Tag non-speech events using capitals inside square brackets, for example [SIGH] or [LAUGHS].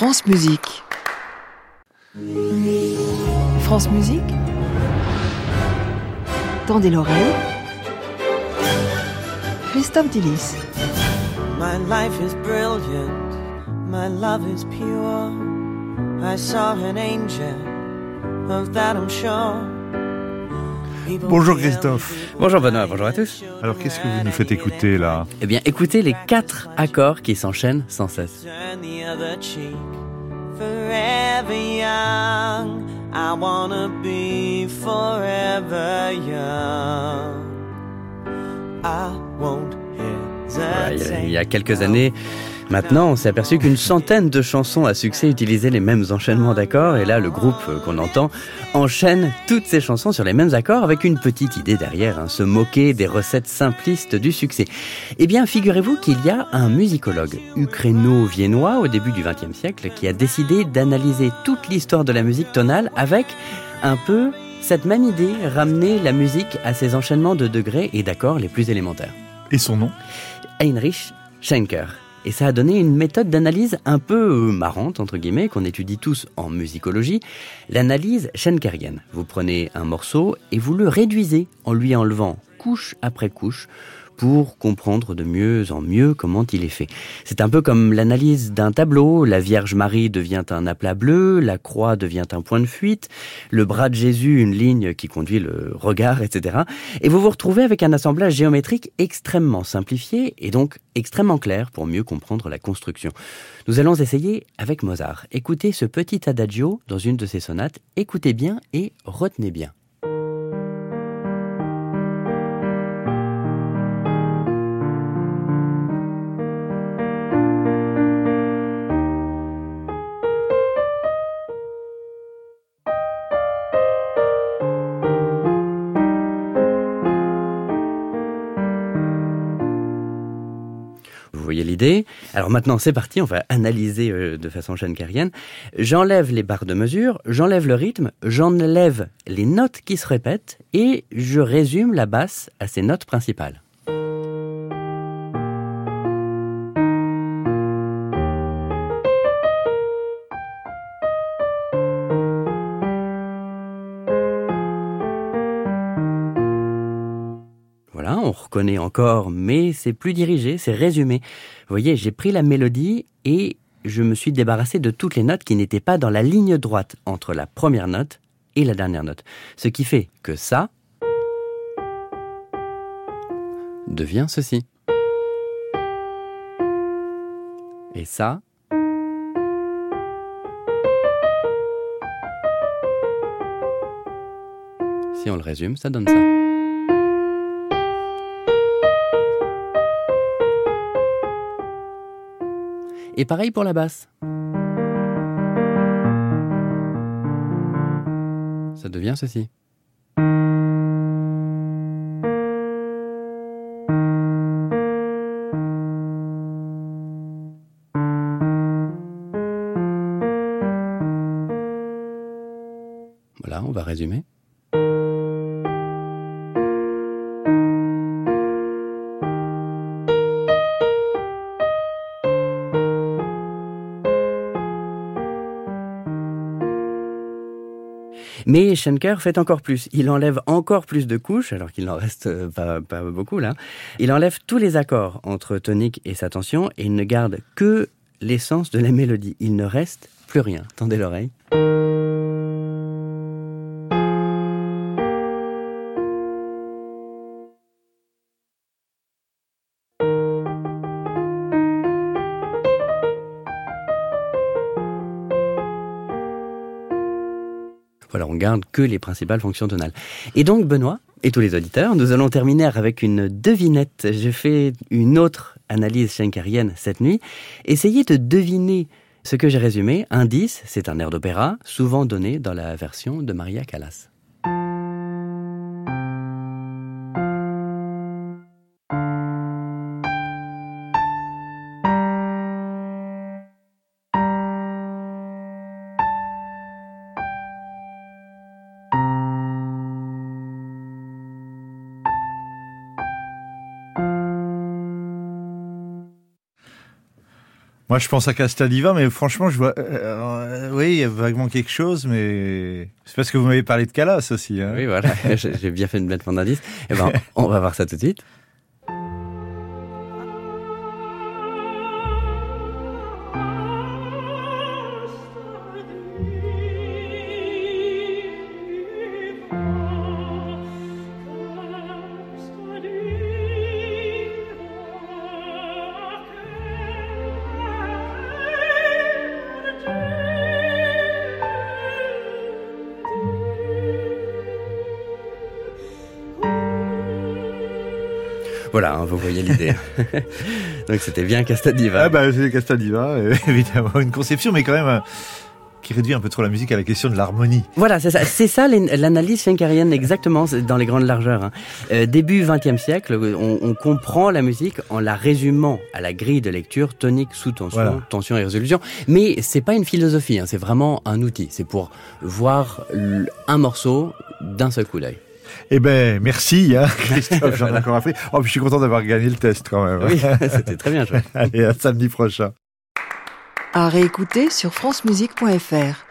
France Musique. France Musique. Tendez l'oreille. Christophe Dillis. My life is brilliant, my love is pure. I saw an angel, of that I'm sure. Bonjour Christophe. Bonjour Benoît, bonjour à tous. Alors qu'est-ce que vous nous faites écouter là? Eh bien, écoutez les quatre accords qui s'enchaînent sans cesse. Turn the other cheek, forever young. I wanna be forever young. I won't Voilà, il y a- hesitate. il y a quelques années, maintenant, on s'est aperçu qu'une centaine de chansons à succès utilisaient les mêmes enchaînements d'accords. Et là, le groupe qu'on entend enchaîne toutes ces chansons sur les mêmes accords avec une petite idée derrière, hein, se moquer des recettes simplistes du succès. Eh bien, figurez-vous qu'il y a un musicologue ukraino-viennois au début du XXe siècle qui a décidé d'analyser toute l'histoire de la musique tonale avec un peu cette même idée, ramener la musique à ses enchaînements de degrés et d'accords les plus élémentaires. Et son nom? Heinrich Schenker. Et ça a donné une méthode d'analyse un peu euh, marrante, entre guillemets, qu'on étudie tous en musicologie, l'analyse schenkerienne. Vous prenez un morceau et vous le réduisez en lui enlevant couche après couche pour comprendre de mieux en mieux comment il est fait. C'est un peu comme l'analyse d'un tableau, la Vierge Marie devient un aplat bleu, la croix devient un point de fuite, le bras de Jésus une ligne qui conduit le regard, etc. Et vous vous retrouvez avec un assemblage géométrique extrêmement simplifié et donc extrêmement clair pour mieux comprendre la construction. Nous allons essayer avec Mozart. Écoutez ce petit adagio dans une de ses sonates, écoutez bien et retenez bien. Voyez l'idée Alors maintenant, c'est parti, on va analyser euh, de façon schenkerienne. J'enlève les barres de mesure, j'enlève le rythme, j'enlève les notes qui se répètent et je résume la basse à ses notes principales. On reconnaît encore, mais c'est plus dirigé, c'est résumé. Vous voyez, j'ai pris la mélodie et je me suis débarrassé de toutes les notes qui n'étaient pas dans la ligne droite entre la première note et la dernière note. Ce qui fait que ça devient ceci. Et ça Si on le résume, ça donne ça. Et pareil pour la basse. Ça devient ceci. Voilà, on va résumer. Mais Schenker fait encore plus. Il enlève encore plus de couches, alors qu'il n'en reste euh, pas, pas beaucoup là. Il enlève tous les accords entre tonique et sa tension et il ne garde que l'essence de la mélodie. Il ne reste plus rien. Tendez l'oreille. Voilà, on garde que les principales fonctions tonales. Et donc, Benoît et tous les auditeurs, nous allons terminer avec une devinette. Je fais une autre analyse schenkerienne cette nuit. Essayez de deviner ce que j'ai résumé. Indice, c'est un air d'opéra, souvent donné dans la version de Maria Callas. Moi, je pense à Castadiva, mais franchement, je vois. euh, oui, il y a vaguement quelque chose, mais c'est parce que vous m'avez parlé de Calas aussi. Hein. Oui, voilà, [LAUGHS] j'ai bien fait de mettre mon indice. Eh ben, [LAUGHS] on va voir ça tout de suite. Voilà, hein, vous voyez l'idée. [LAUGHS] Donc c'était bien Castadiva. Ah bah c'est Castadiva, [LAUGHS] évidemment, une conception, mais quand même euh, qui réduit un peu trop la musique à la question de l'harmonie. Voilà, c'est ça, c'est ça l'analyse schenkerienne exactement dans les grandes largeurs. Hein. Euh, début XXe siècle, on, on, comprend la musique en la résumant à la grille de lecture tonique sous tension, voilà. tension et résolution. Mais c'est pas une philosophie, hein, c'est vraiment un outil. C'est pour voir un morceau d'un seul coup d'œil. Eh ben, merci, hein, [LAUGHS] Christophe, j'en ai encore appris. Oh, puis je suis content d'avoir gagné le test quand même. Oui, [LAUGHS] c'était très bien. [LAUGHS] Allez, à samedi prochain. À réécouter sur francemusique.fr.